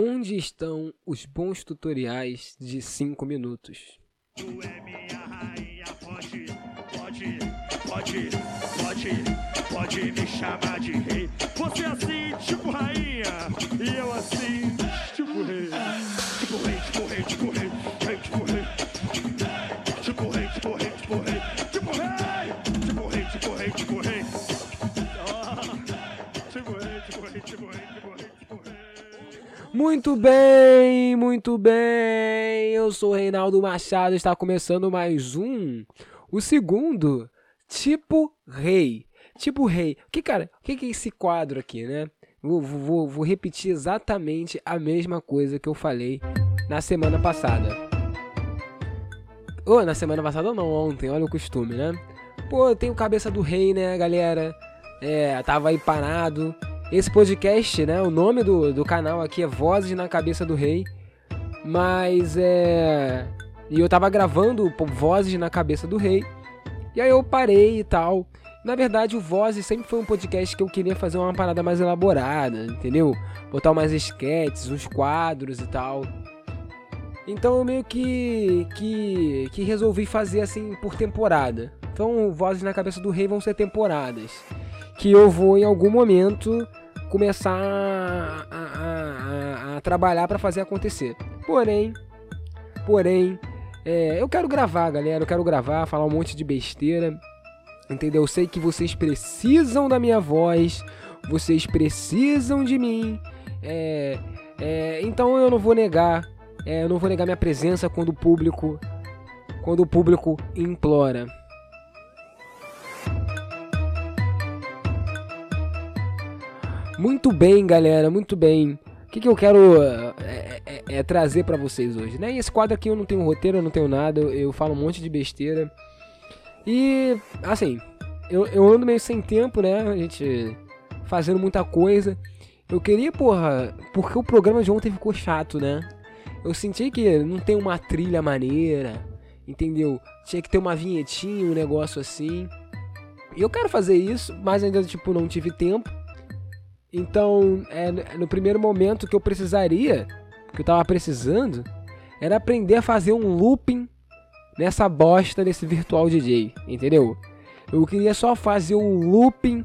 Onde estão os bons tutoriais de 5 minutos? Tu é minha rainha, pode, pode, pode, pode, pode me chamar de rei. Você assim, tipo rainha, e eu assim, tipo rei. Tipo rei, tipo rei, tipo rei, Muito bem, muito bem. Eu sou Reinaldo Machado, está começando mais um, o segundo, tipo rei. Tipo rei. Que cara, o que que é esse quadro aqui, né? Vou, vou, vou repetir exatamente a mesma coisa que eu falei na semana passada. Ou na semana passada ou não, ontem, olha o costume, né? Pô, eu tenho cabeça do rei, né, galera? É, tava aí parado. Esse podcast, né? O nome do, do canal aqui é Vozes na Cabeça do Rei. Mas é. E eu tava gravando Vozes na Cabeça do Rei. E aí eu parei e tal. Na verdade, o Vozes sempre foi um podcast que eu queria fazer uma parada mais elaborada, entendeu? Botar umas sketches, uns quadros e tal. Então eu meio que, que, que resolvi fazer assim por temporada. Então, Vozes na Cabeça do Rei vão ser temporadas. Que eu vou em algum momento começar a, a- a- a trabalhar para fazer acontecer. Porém, porém, é, eu quero gravar, galera. Eu quero gravar, falar um monte de besteira. Entendeu? Eu sei que vocês precisam da minha voz. Vocês precisam de mim. É, é, então eu não vou negar. é, eu não vou negar minha presença quando o público. Quando o público implora. Muito bem, galera, muito bem. O que, que eu quero é, é- é trazer pra vocês hoje, né? E esse quadro aqui eu não tenho roteiro, eu não tenho nada, eu, eu falo um monte de besteira. E, assim, eu, eu ando meio sem tempo, né? A gente fazendo muita coisa. Eu queria, porra, porque o programa de ontem ficou chato, né? Eu senti que não tem uma trilha maneira, entendeu? Tinha que ter uma vinhetinha, um negócio assim. E eu quero fazer isso, mas ainda, tipo, não tive tempo. Então, é, no primeiro momento que eu precisaria, que eu tava precisando, era aprender a fazer um looping nessa bosta desse virtual DJ, entendeu? Eu queria só fazer um looping,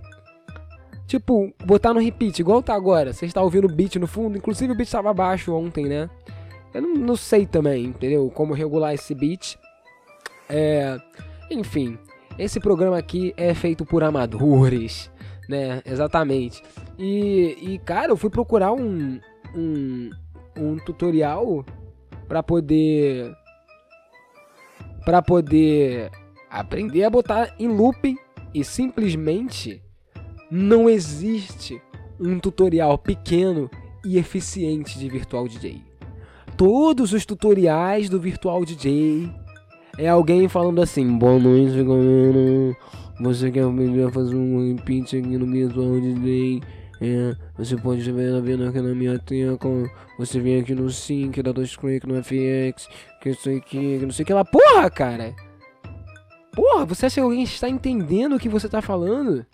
tipo, botar no repeat, igual tá agora. Você está ouvindo o beat no fundo, inclusive o beat estava baixo ontem, né? Eu não, não sei também, entendeu? Como regular esse beat. É, enfim, esse programa aqui é feito por amadores, né? Exatamente. E, e cara, eu fui procurar um, um, um tutorial para poder para poder aprender a botar em looping e simplesmente não existe um tutorial pequeno e eficiente de Virtual DJ. Todos os tutoriais do Virtual DJ é alguém falando assim: Boa noite, galera. Você quer aprender fazer um repeat aqui no Virtual DJ? É, você pode ver vendo aqui na minha tela. Você vem aqui no Sync, dá dois cliques no FX, que isso aqui, que não sei o que lá. Porra, cara! Porra, você acha que alguém está entendendo o que você está falando?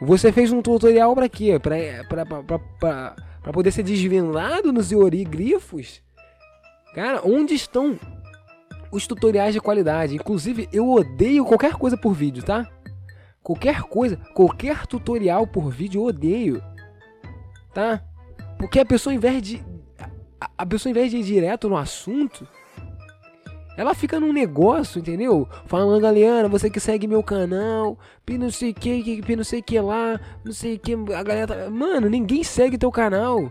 Você fez um tutorial pra quê? Pra, pra, pra, pra, pra, pra poder ser desvendado nos hieroglifos? Cara, onde estão os tutoriais de qualidade? Inclusive, eu odeio qualquer coisa por vídeo, tá? Qualquer coisa, qualquer tutorial por vídeo eu odeio. Tá? Porque a pessoa, ao invés de. a- pessoa, invés de ir direto no assunto, ela fica num negócio, entendeu? Falando, galera, você que segue meu canal, pi não sei que, pi não sei que lá, não sei que. A galera tá... Mano, ninguém segue teu canal.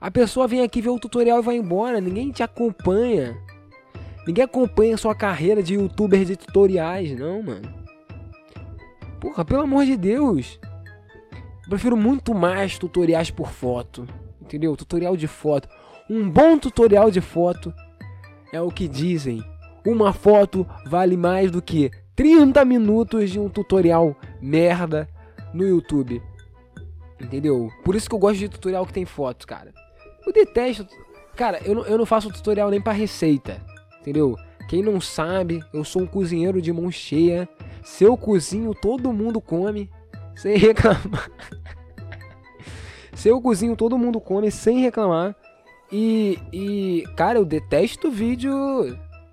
A pessoa vem aqui ver o tutorial e vai embora, ninguém te acompanha. Ninguém acompanha sua carreira de youtuber de tutoriais, não, mano. Porra, pelo amor de Deus. Eu prefiro muito mais tutoriais por foto. Entendeu? Tutorial de foto. Um bom tutorial de foto é o que dizem. Uma foto vale mais do que 30 minutos de um tutorial merda no YouTube. Entendeu? Por isso que eu gosto de tutorial que tem foto, cara. Eu detesto. Cara, eu não, eu não faço tutorial nem pra receita. Entendeu? Quem não sabe, eu sou um cozinheiro de mão cheia. Se eu cozinho, todo mundo come. Sem reclamar. Se eu cozinho, todo mundo come sem reclamar. E, e cara, eu detesto vídeo.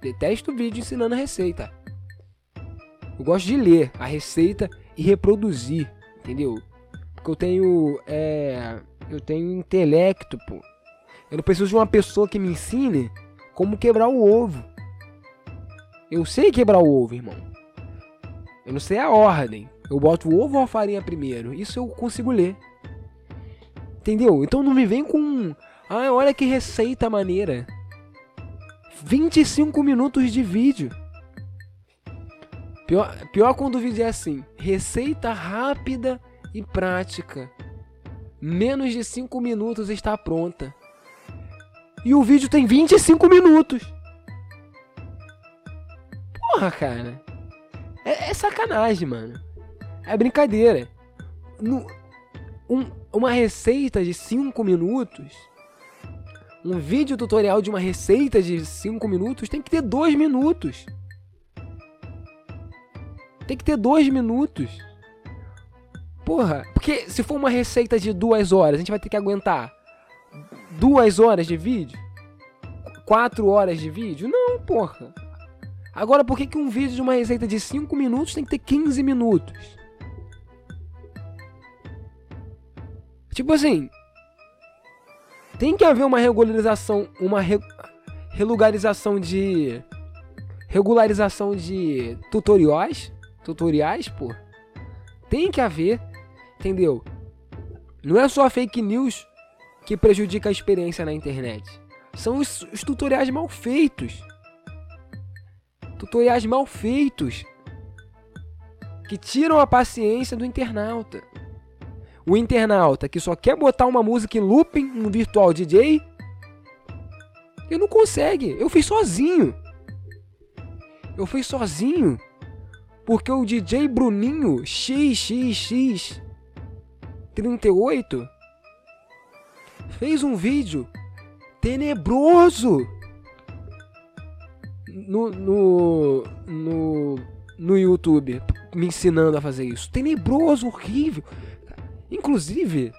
Detesto vídeo ensinando receita. Eu gosto de ler a receita e reproduzir, entendeu? Porque eu tenho. É, eu tenho intelecto, pô. Eu não preciso de uma pessoa que me ensine como quebrar o ovo. Eu sei quebrar o ovo, irmão. Eu não sei a ordem. Eu boto o ovo ou a farinha primeiro. Isso eu consigo ler. Entendeu? Então não me vem com. Ah, olha que receita maneira. 25 minutos de vídeo. Pior, pior quando o vídeo é assim: receita rápida e prática. Menos de 5 minutos está pronta. E o vídeo tem 25 minutos. Porra, cara. É, é sacanagem, mano. É brincadeira. No, um, uma receita de 5 minutos. Um vídeo tutorial de uma receita de 5 minutos tem que ter 2 minutos. Tem que ter 2 minutos. Porra, porque se for uma receita de 2 horas, a gente vai ter que aguentar 2 horas de vídeo? 4 horas de vídeo? Não, porra. Agora, por que, que um vídeo de uma receita de 5 minutos tem que ter 15 minutos? Tipo assim, tem que haver uma regularização, uma re, relugarização de regularização de tutoriais, tutoriais, pô. Tem que haver, entendeu? Não é só fake news que prejudica a experiência na internet. São os, os tutoriais mal feitos. Tutoriais mal feitos que tiram a paciência do internauta o internauta que só quer botar uma música em looping, um virtual DJ, ele não consegue. Eu fiz sozinho. Eu fiz sozinho. Porque o DJ Bruninho XXX 38 fez um vídeo tenebroso no, no, no, no YouTube me ensinando a fazer isso. Tenebroso, horrível. Inclusive,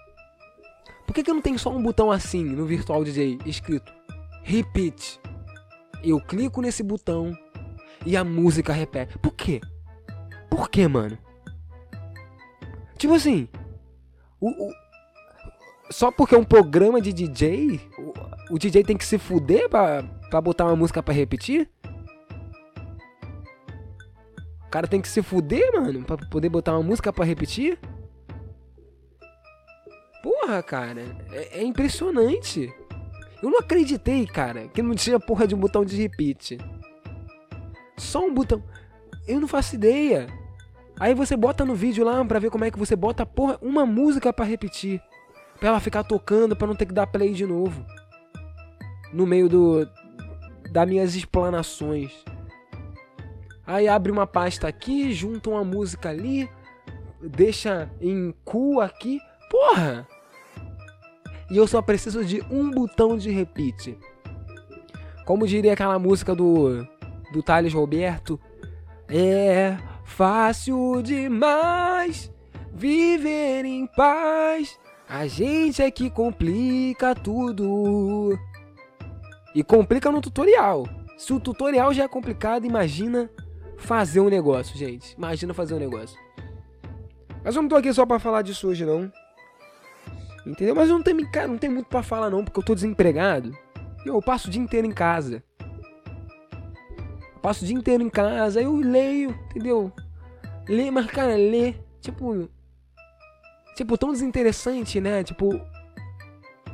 por que, que não tenho só um botão assim no Virtual DJ escrito Repeat? Eu clico nesse botão e a música repete. Por quê? Por quê, mano? Tipo assim, o, o, só porque é um programa de DJ, o, o DJ tem que se fuder pra, pra botar uma música pra repetir? O cara tem que se fuder, mano, pra poder botar uma música pra repetir? Porra, cara, é, é, impressionante. Eu não acreditei, cara, que não tinha porra de um botão de repeat. Só um botão. Eu não faço ideia. Aí você bota no vídeo lá pra ver como é que você bota porra, uma música para repetir. Pra ela ficar tocando, pra não ter que dar play de novo. No meio do. das minhas explanações. Aí abre uma pasta aqui, junta uma música ali, deixa em cu aqui. Porra! e eu só preciso de um botão de repeat. Como diria aquela música do do Thales Roberto, é fácil demais viver em paz. A gente é que complica tudo. E complica no tutorial. Se o tutorial já é complicado, imagina fazer um negócio, gente. Imagina fazer um negócio. Mas eu não tô aqui só para falar disso hoje, não. Entendeu? Mas eu não tenho, cara, não tenho muito para falar não, porque eu tô desempregado. Eu passo o dia inteiro em casa. Eu passo o dia inteiro em casa, eu leio, entendeu? Ler, mas cara, ler, tipo tipo tão desinteressante, né? Tipo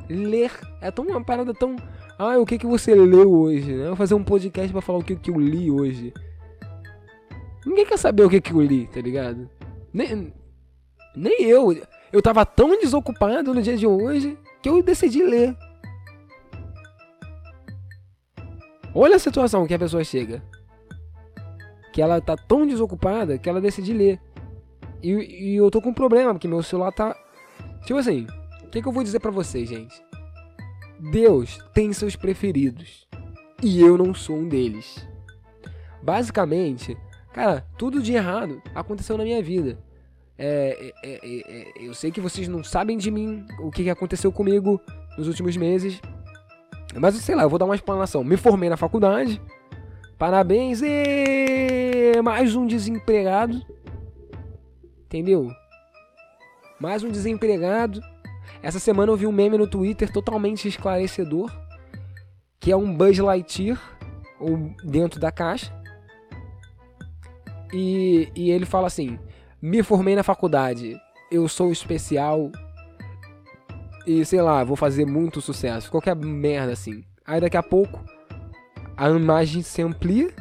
ler é tão uma parada tão ah, o que que você leu hoje, né? Eu vou fazer um podcast para falar o que que eu li hoje. Ninguém quer saber o que que eu li, tá ligado? Nem nem eu. Eu tava tão desocupado no dia de hoje que eu decidi ler. Olha a situação que a pessoa chega. Que ela tá tão desocupada que ela decide ler. E, e eu tô com um problema, porque meu celular tá. Tipo assim, o que, que eu vou dizer para vocês, gente? Deus tem seus preferidos. E eu não sou um deles. Basicamente, cara, tudo de errado aconteceu na minha vida. É, é, é, é, eu sei que vocês não sabem de mim, o que que aconteceu comigo nos últimos meses. Mas sei lá, eu vou dar uma explanação. Me formei na faculdade. Parabéns, e mais um desempregado. Entendeu? Mais um desempregado. Essa semana eu vi um meme no Twitter totalmente esclarecedor, que é um Buzz Lightyear ou dentro da caixa. E, e ele fala assim: Me formei na faculdade, eu sou especial e sei lá, vou fazer muito sucesso. Qualquer merda assim. Aí daqui a pouco a imagem se amplia,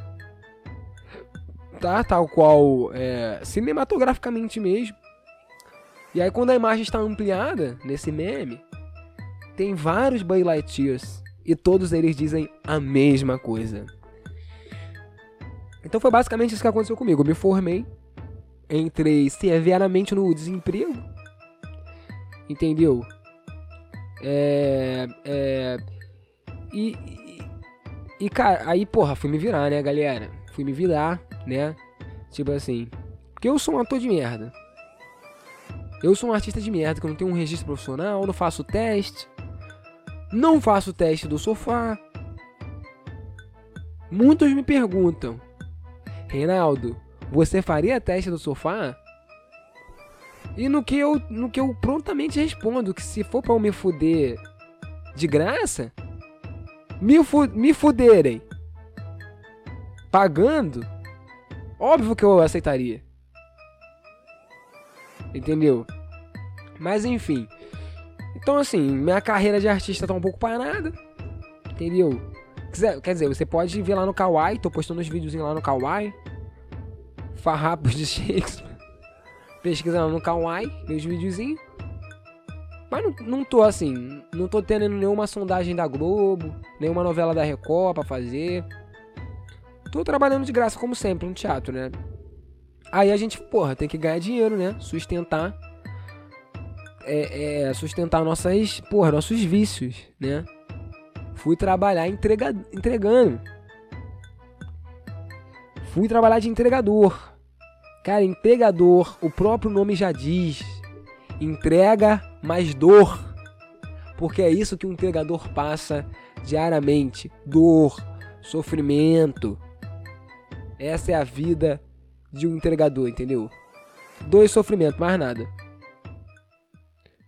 Tal qual é, cinematograficamente mesmo. E aí quando a imagem está ampliada nesse meme, tem vários Buzz Lightyears e todos eles dizem a mesma coisa. Então foi basicamente isso que aconteceu comigo. Eu me formei, entrei severamente no desemprego, entendeu? É, é, e, e, e, cara, aí, porra, fui me virar, né, galera? Fui me virar, né? Tipo assim, porque eu sou um ator de merda. Eu sou um artista de merda, que eu não tenho um registro profissional, não faço teste. Não faço teste do sofá. Muitos me perguntam, Reinaldo, você faria teste do sofá? E no que eu, no que eu prontamente respondo que se for para eu me fuder de graça, me, fu me fuderem pagando, óbvio que eu aceitaria. Entendeu? Mas enfim. Então assim, minha carreira de artista tá um pouco parada. Entendeu? Quer dizer, você pode ver lá no Kawaii, tô postando uns videozinhos lá no Kawaii. Farrapos de Shakespeare. Pesquisando no Kawaii, meus videozinhos. Mas não, não tô assim, não tô tendo nenhuma sondagem da Globo, nenhuma novela da Record pra fazer. Tô trabalhando de graça, como sempre, no teatro, né? Aí a gente, porra, tem que ganhar dinheiro, né? Sustentar. É, é sustentar nossas, porra, nossos vícios, né? Fui trabalhar entrega, entregando. Fui trabalhar de entregador. Cara, entregador, o próprio nome já diz. Entrega mais dor. Porque é isso que um entregador passa diariamente: dor, sofrimento. Essa é a vida de um entregador, entendeu? Dois sofrimentos, mais nada.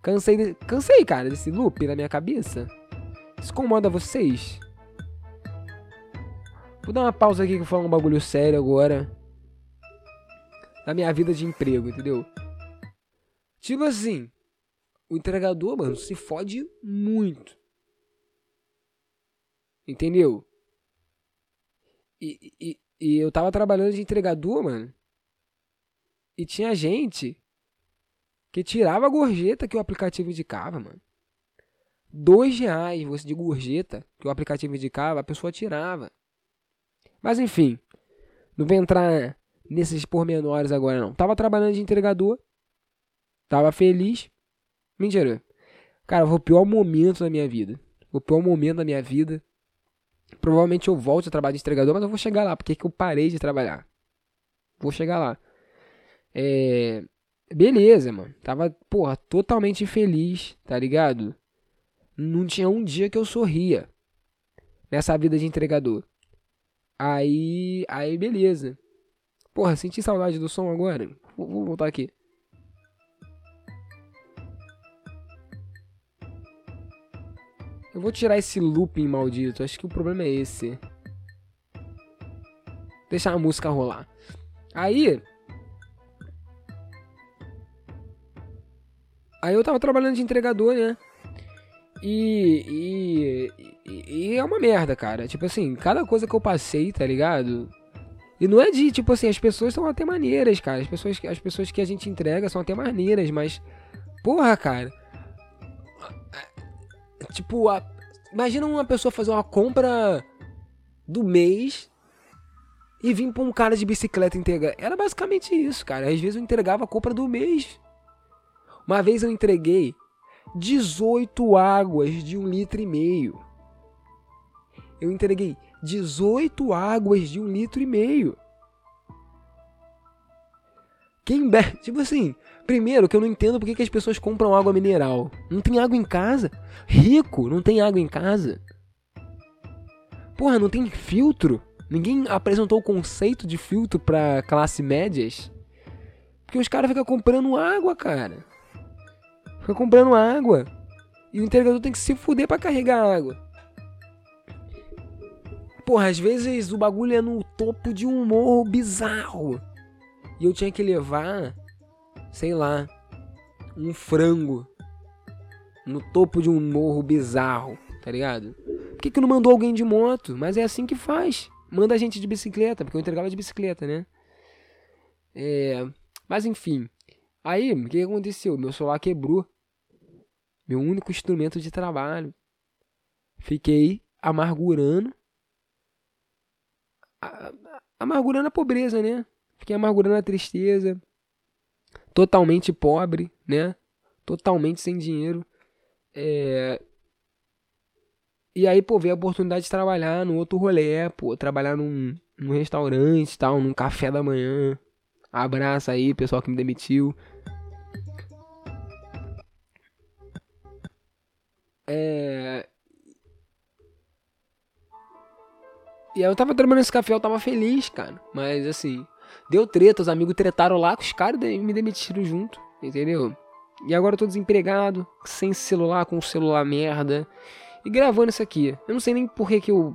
Cansei, de... cansei, cara, desse loop na minha cabeça. Isso incomoda vocês? Vou dar uma pausa aqui que eu vou falar um bagulho sério agora na minha vida de emprego, entendeu? Tipo assim, o entregador, mano, se fode muito. Entendeu? E, e, e eu tava trabalhando de entregador, mano. E tinha gente que tirava a gorjeta que o aplicativo indicava, mano. Dois reais você de gorjeta que o aplicativo indicava, a pessoa tirava. Mas enfim, não vou entrar nesses pormenores agora, não. Tava trabalhando de entregador. Tava feliz. Mentira. Cara, foi o pior momento da minha vida. O pior momento da minha vida. Provavelmente eu volto a trabalhar de entregador, mas eu vou chegar lá. Porque que eu parei de trabalhar. Vou chegar lá. É... Beleza, mano. Tava, porra, totalmente feliz, tá ligado? Não tinha um dia que eu sorria. Nessa vida de entregador. Aí, aí beleza. Porra, senti saudade do som agora. Vou, vou voltar aqui. Eu vou tirar esse looping maldito. Acho que o problema é esse. Deixar a música rolar. Aí. Aí eu tava trabalhando de entregador, né? E, e, e, é uma merda, cara. Tipo assim, cada coisa que eu passei, tá ligado? E não é de, tipo assim, as pessoas são até maneiras, cara. As pessoas, as pessoas que a gente entrega são até maneiras, mas. Porra, cara. Tipo, a, imagina uma pessoa fazer uma compra do mês e vir pra um cara de bicicleta entregar. Era basicamente isso, cara. Às vezes eu entregava a compra do mês. Uma vez eu entreguei 18 águas de um litro e meio. Eu entreguei 18 águas de um litro e meio. Quem bebe, tipo assim, Primeiro, que eu não entendo porque que as pessoas compram água mineral. Não tem água em casa. Rico, não tem água em casa. Porra, não tem filtro. Ninguém apresentou o conceito de filtro pra classe médias. Porque os caras ficam comprando água, cara. Fica comprando água. E o entregador tem que se fuder pra carregar água. Porra, às vezes o bagulho é no topo de um morro bizarro. E eu tinha que levar, sei lá, um frango no topo de um morro bizarro, tá ligado? Por que, que não mandou alguém de moto? Mas é assim que faz. Manda a gente de bicicleta, porque eu entregava de bicicleta, né? É. Mas enfim. Aí, o que aconteceu? Meu celular quebrou. Meu único instrumento de trabalho. Fiquei amargurando. Amargurando a pobreza, né? Fiquei amargurando a tristeza. Totalmente pobre, né? Totalmente sem dinheiro. É... E aí, pô, veio a oportunidade de trabalhar no outro rolê, pô, trabalhar num, num restaurante tal, num café da manhã. Abraço aí, pessoal que me demitiu. É... E aí eu tava trabalhando nesse café, eu tava feliz, cara. Mas assim, deu treta, os amigos tretaram lá com os caras me demitiram junto, entendeu? E agora eu tô desempregado, sem celular, com o celular merda. E gravando isso aqui. Eu não sei nem por que, que eu.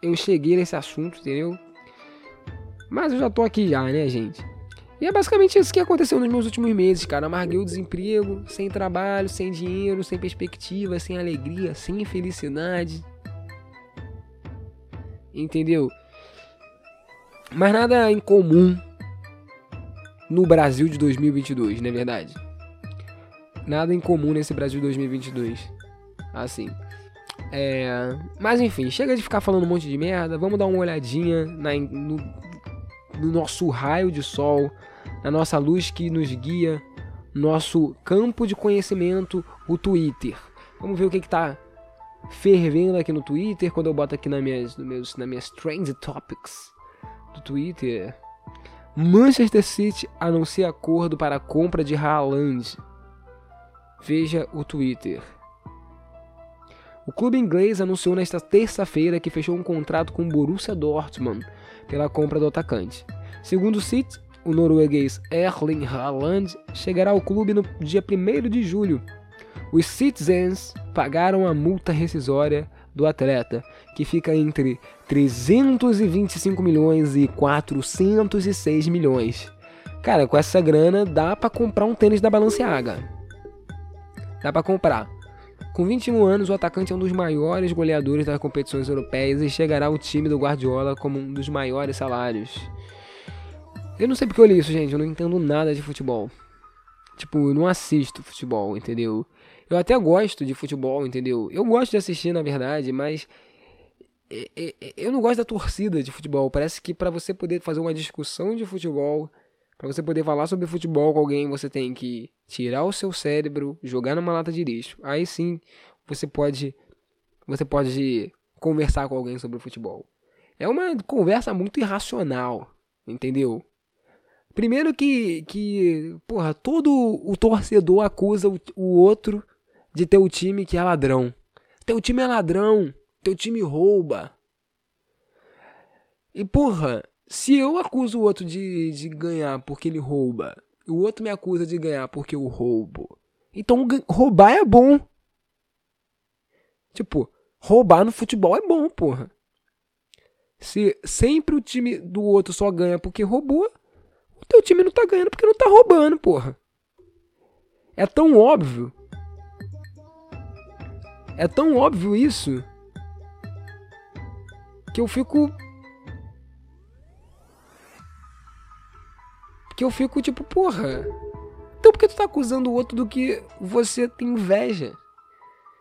Eu cheguei nesse assunto, entendeu? Mas eu já tô aqui já, né, gente? E é basicamente isso que aconteceu nos meus últimos meses, cara. Amarguei o desemprego, sem trabalho, sem dinheiro, sem perspectiva, sem alegria, sem felicidade. Entendeu? Mas nada em comum no Brasil de 2022, não é verdade? Nada em comum nesse Brasil de 2022. Assim. É... Mas enfim, chega de ficar falando um monte de merda. Vamos dar uma olhadinha na, no, no nosso raio de sol, na nossa luz que nos guia, nosso campo de conhecimento, o Twitter. Vamos ver o que, que tá fervendo aqui no Twitter. Quando eu boto aqui nas minhas, nas minhas Trend Topics do Twitter. Manchester City anuncia acordo para a compra de Haaland. Veja o Twitter. O clube inglês anunciou nesta terça-feira que fechou um contrato com o Borussia Dortmund pela compra do atacante. Segundo o City, o norueguês Erling Haaland chegará ao clube no dia 1 de julho. Os Citizens pagaram a multa rescisória do atleta, que fica entre 325 milhões e 406 milhões. Cara, com essa grana dá para comprar um tênis da Balenciaga. Dá para comprar. Com 21 anos, o atacante é um dos maiores goleadores das competições europeias e chegará ao time do Guardiola como um dos maiores salários. Eu não sei porque eu li isso, gente. Eu não entendo nada de futebol. Tipo, eu não assisto futebol, entendeu? Eu até gosto de futebol, entendeu? Eu gosto de assistir, na verdade, mas eu não gosto da torcida de futebol. Parece que para você poder fazer uma discussão de futebol, para você poder falar sobre futebol com alguém, você tem que tirar o seu cérebro, jogar numa lata de lixo. Aí sim, você pode você pode conversar com alguém sobre futebol. É uma conversa muito irracional, entendeu? Primeiro que que, porra, todo o torcedor acusa o, o outro de teu time que é ladrão. Teu time é ladrão, teu time rouba. E porra, se eu acuso o outro de, de ganhar porque ele rouba, e o outro me acusa de ganhar porque eu roubo, então roubar é bom. Tipo, roubar no futebol é bom, porra. Se sempre o time do outro só ganha porque roubou, o teu time não tá ganhando porque não tá roubando, porra. É tão óbvio é tão óbvio isso que eu fico. Que eu fico tipo, porra. Então por que tu tá acusando o outro do que você tem inveja?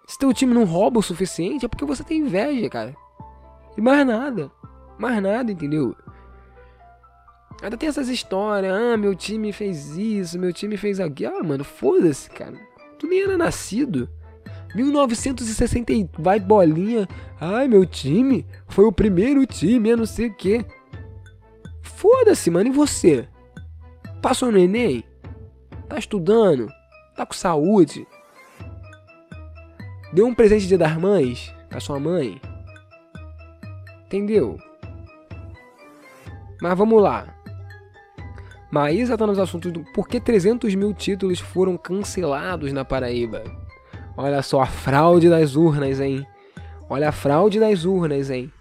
Se teu time não rouba o suficiente, é porque você tem inveja, cara. E mais nada. Mais nada, entendeu? Ainda tem essas histórias, ah, meu time fez isso, meu time fez aquilo. Ah, mano, foda-se, cara. Tu nem era nascido. 1960 vai bolinha. Ai, meu time foi o primeiro time, eu não sei o que. Foda-se, mano. E você? Passou no Enem? Tá estudando? Tá com saúde? Deu um presente de dia das mães pra sua mãe? Entendeu? Mas vamos lá. Maísa tá nos assuntos do por que 300 mil títulos foram cancelados na Paraíba. Olha só a fraude das urnas, hein? Olha a fraude das urnas, hein?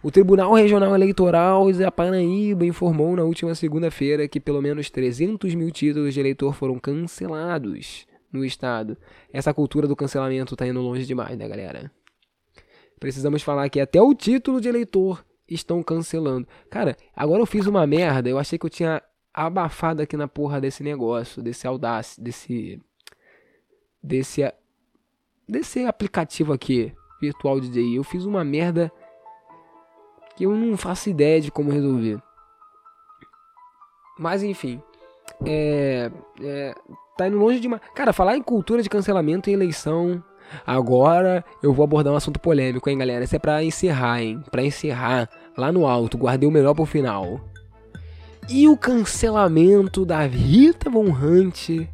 O Tribunal Regional Eleitoral da Paraíba informou na última segunda-feira que pelo menos 300 mil títulos de eleitor foram cancelados no estado. Essa cultura do cancelamento tá indo longe demais, né, galera? Precisamos falar que até o título de eleitor estão cancelando. Cara, agora eu fiz uma merda. Eu achei que eu tinha abafado aqui na porra desse negócio, desse audácia, desse desse desse aplicativo aqui, Virtual DJ. Eu fiz uma merda que eu não faço ideia de como resolver. Mas enfim, é, é tá indo longe demais. Cara, falar em cultura de cancelamento e eleição Agora eu vou abordar um assunto polêmico, hein, galera? Isso é pra encerrar, hein? Pra encerrar lá no alto, guardei o melhor pro final. E o cancelamento da Rita Von Hunt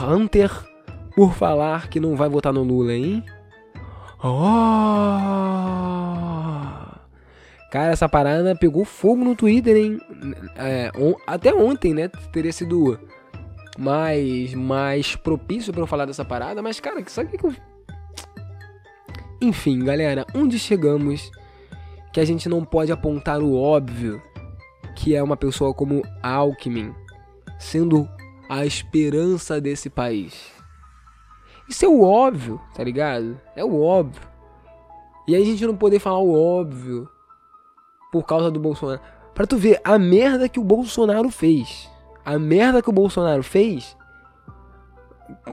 Hunter por falar que não vai votar no Lula, hein? Oh! Cara, essa parada pegou fogo no Twitter, hein? É, on, até ontem, né? Teria sido mais, mais propício para eu falar dessa parada, mas cara, sabe o que, eu. Enfim, galera, onde chegamos que a gente não pode apontar o óbvio que é uma pessoa como Alckmin sendo a esperança desse país. Isso é o óbvio, tá ligado? É o óbvio. E aí a gente não poder falar o óbvio por causa do Bolsonaro. Pra tu ver a merda que o Bolsonaro fez a merda que o Bolsonaro fez,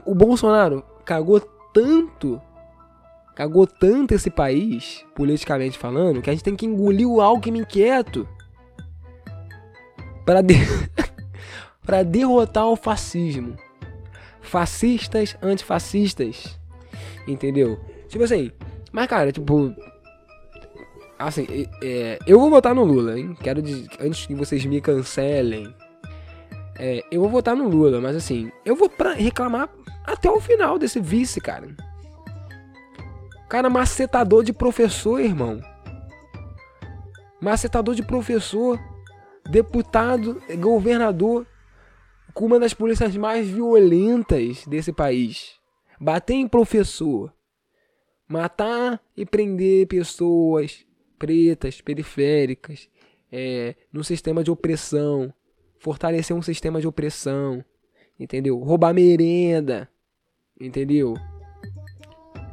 o Bolsonaro cagou tanto, cagou tanto esse país, politicamente falando, que a gente tem que engolir o Alckmin quieto para de... para derrotar o fascismo. Fascistas, antifascistas. Entendeu? Tipo assim, mas cara, tipo, assim, é, eu vou votar no Lula, hein? Quero antes que vocês me cancelem, é, eu vou votar no Lula, mas assim, eu vou reclamar até o final desse vice, cara. Cara, macetador de professor, irmão. Macetador de professor, deputado, governador, com uma das polícias mais violentas desse país. Bater em professor. Matar e prender pessoas pretas, periféricas, é, no sistema de opressão fortalecer um sistema de opressão, entendeu? Roubar merenda, entendeu?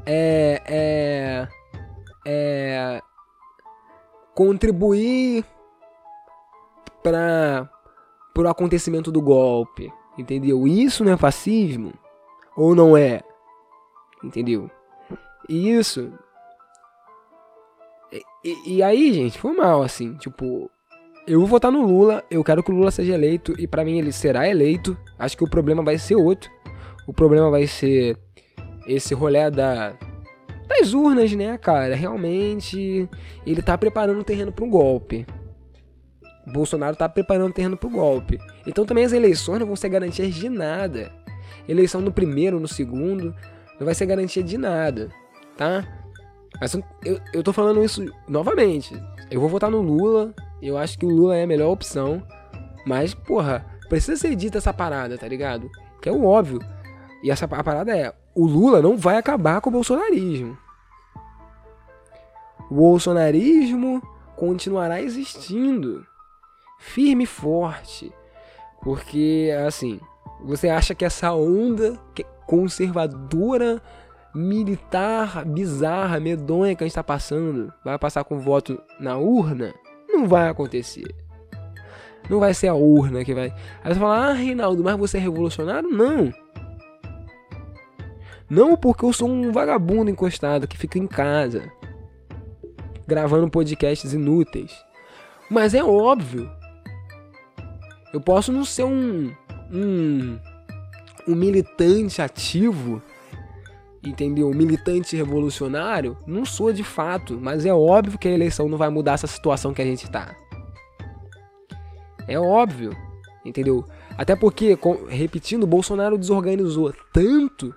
É, é, é contribuir para o acontecimento do golpe, entendeu? Isso não é fascismo ou não é? Entendeu? E isso e, e, aí, gente, foi mal, assim, tipo, eu vou votar no Lula, eu quero que o Lula seja eleito e para mim ele será eleito. Acho que o problema vai ser outro. O problema vai ser esse rolê da das urnas, né, cara? Realmente ele tá preparando o terreno para um golpe. Bolsonaro tá preparando o terreno para o golpe. Então também as eleições não vão ser garantias de nada. Eleição no primeiro, no segundo, não vai ser garantia de nada, tá? Mas eu, eu tô falando isso novamente. Eu vou votar no Lula, eu acho que o Lula é a melhor opção. Mas, porra, precisa ser dita essa parada, tá ligado? Que é o óbvio. E essa a parada é: o Lula não vai acabar com o bolsonarismo. O bolsonarismo continuará existindo. Firme e forte. Porque, assim, você acha que essa onda conservadora, militar, bizarra, medonha que a gente tá passando vai passar com voto na urna? Não vai acontecer. Não vai ser a urna que vai. Aí você fala, ah, Reinaldo, mas você é revolucionário? Não. Não porque eu sou um vagabundo encostado que fica em casa gravando podcasts inúteis. Mas é óbvio. Eu posso não ser um, um, um militante ativo entendeu? Militante revolucionário, não sou de fato, mas é óbvio que a eleição não vai mudar essa situação que a gente tá. É óbvio, entendeu? Até porque, com- repetindo, Bolsonaro desorganizou tanto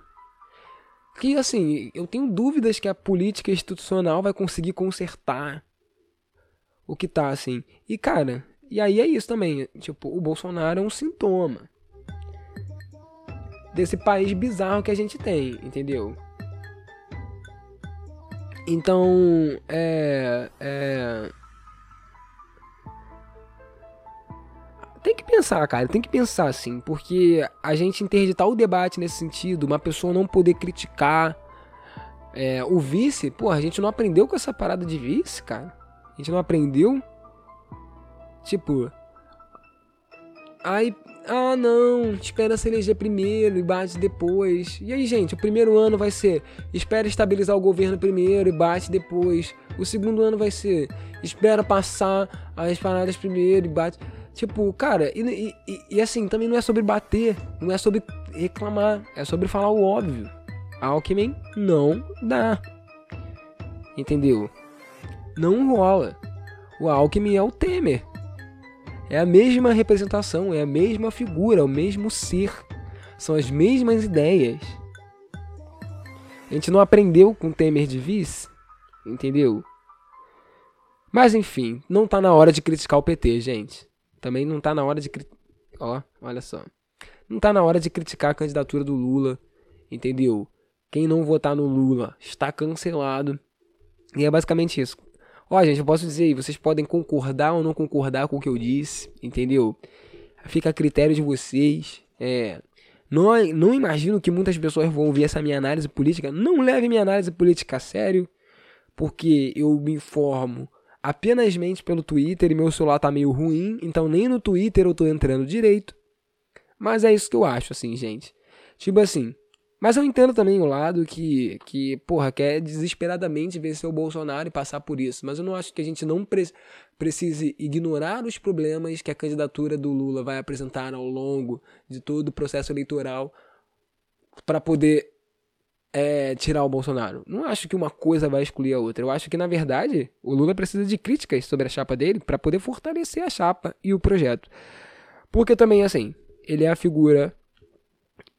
que, assim, eu tenho dúvidas que a política institucional vai conseguir consertar o que tá, assim. E, cara, e aí é isso também. Tipo, o Bolsonaro é um sintoma desse país bizarro que a gente tem, entendeu? Então, é. é... Tem que pensar, cara, tem que pensar assim, porque a gente interditar o debate nesse sentido, uma pessoa não poder criticar é, o vice, pô, a gente não aprendeu com essa parada de vice, cara. A gente não aprendeu. Tipo. Aí. Ah, não. Espera se eleger primeiro e bate depois. E aí, gente, o primeiro ano vai ser. Espera estabilizar o governo primeiro e bate depois. O segundo ano vai ser. Espera passar as paradas primeiro e bate. Tipo, cara, e, e- e- assim, também não é sobre bater. Não é sobre reclamar. É sobre falar o óbvio. Alckmin não dá. Entendeu? Não rola. O Alckmin é o Temer. É a mesma representação, é a mesma figura, é o mesmo ser. São as mesmas ideias. A gente não aprendeu com Temer de vice, entendeu? Mas enfim, não tá na hora de criticar o PT, gente. Também não tá na hora de ó, olha só. Não tá na hora de criticar a candidatura do Lula, entendeu? Quem não votar no Lula está cancelado. E é basicamente isso. Ó, gente, eu posso dizer aí, vocês podem concordar ou não concordar com o que eu disse, entendeu? Fica a critério de vocês. É, não, não imagino que muitas pessoas vão ouvir essa minha análise política. Não leve minha análise política a sério, porque eu me informo apenas pelo Twitter e meu celular tá meio ruim, então nem no Twitter eu tô entrando direito. Mas é isso que eu acho, assim, gente. Tipo assim. Mas eu entendo também o lado que, que porra, quer desesperadamente vencer o Bolsonaro e passar por isso. Mas eu não acho que a gente não pre precise ignorar os problemas que a candidatura do Lula vai apresentar ao longo de todo o processo eleitoral para poder é, tirar o Bolsonaro. Não acho que uma coisa vai excluir a outra. Eu acho que, na verdade, o Lula precisa de críticas sobre a chapa dele para poder fortalecer a chapa e o projeto. Porque também, assim, ele é a figura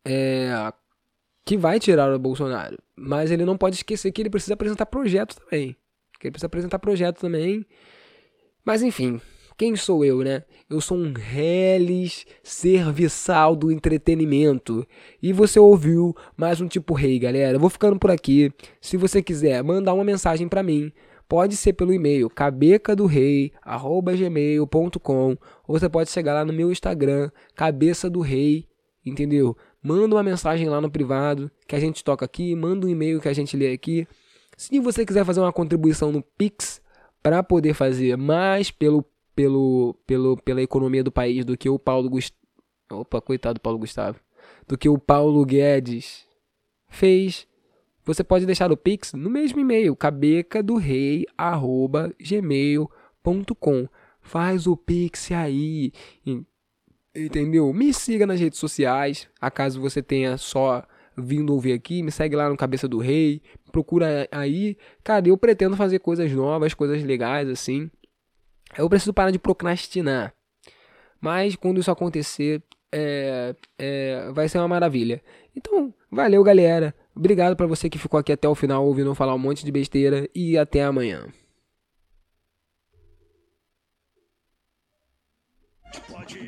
é, que vai tirar o Bolsonaro. Mas ele não pode esquecer que ele precisa apresentar projeto também. Que ele precisa apresentar projeto também. Mas enfim, quem sou eu, né? Eu sou um reles serviçal do entretenimento. E você ouviu mais um tipo rei, galera. Eu vou ficando por aqui. Se você quiser mandar uma mensagem pra mim, pode ser pelo e-mail cabecadorei@gmail.com ou você pode chegar lá no meu Instagram, cabeça do rei, entendeu? Manda uma mensagem lá no privado que a gente toca aqui, manda um e-mail que a gente lê aqui. Se você quiser fazer uma contribuição no Pix para poder fazer mais pelo, pelo, pelo, pela economia do país do que o Paulo Gustavo. Opa, coitado do Paulo Gustavo. Do que o Paulo Guedes fez. Você pode deixar o Pix no mesmo e-mail, cabecadorei.gmail.com. Faz o Pix aí. Entendeu? Me siga nas redes sociais. Acaso você tenha só vindo ouvir aqui, me segue lá no Cabeça do Rei. Procura aí. Cara, eu pretendo fazer coisas novas, coisas legais assim. Eu preciso parar de procrastinar. Mas quando isso acontecer, é, é, vai ser uma maravilha. Então, valeu, galera. Obrigado para você que ficou aqui até o final ouvindo eu falar um monte de besteira. E até amanhã. Pode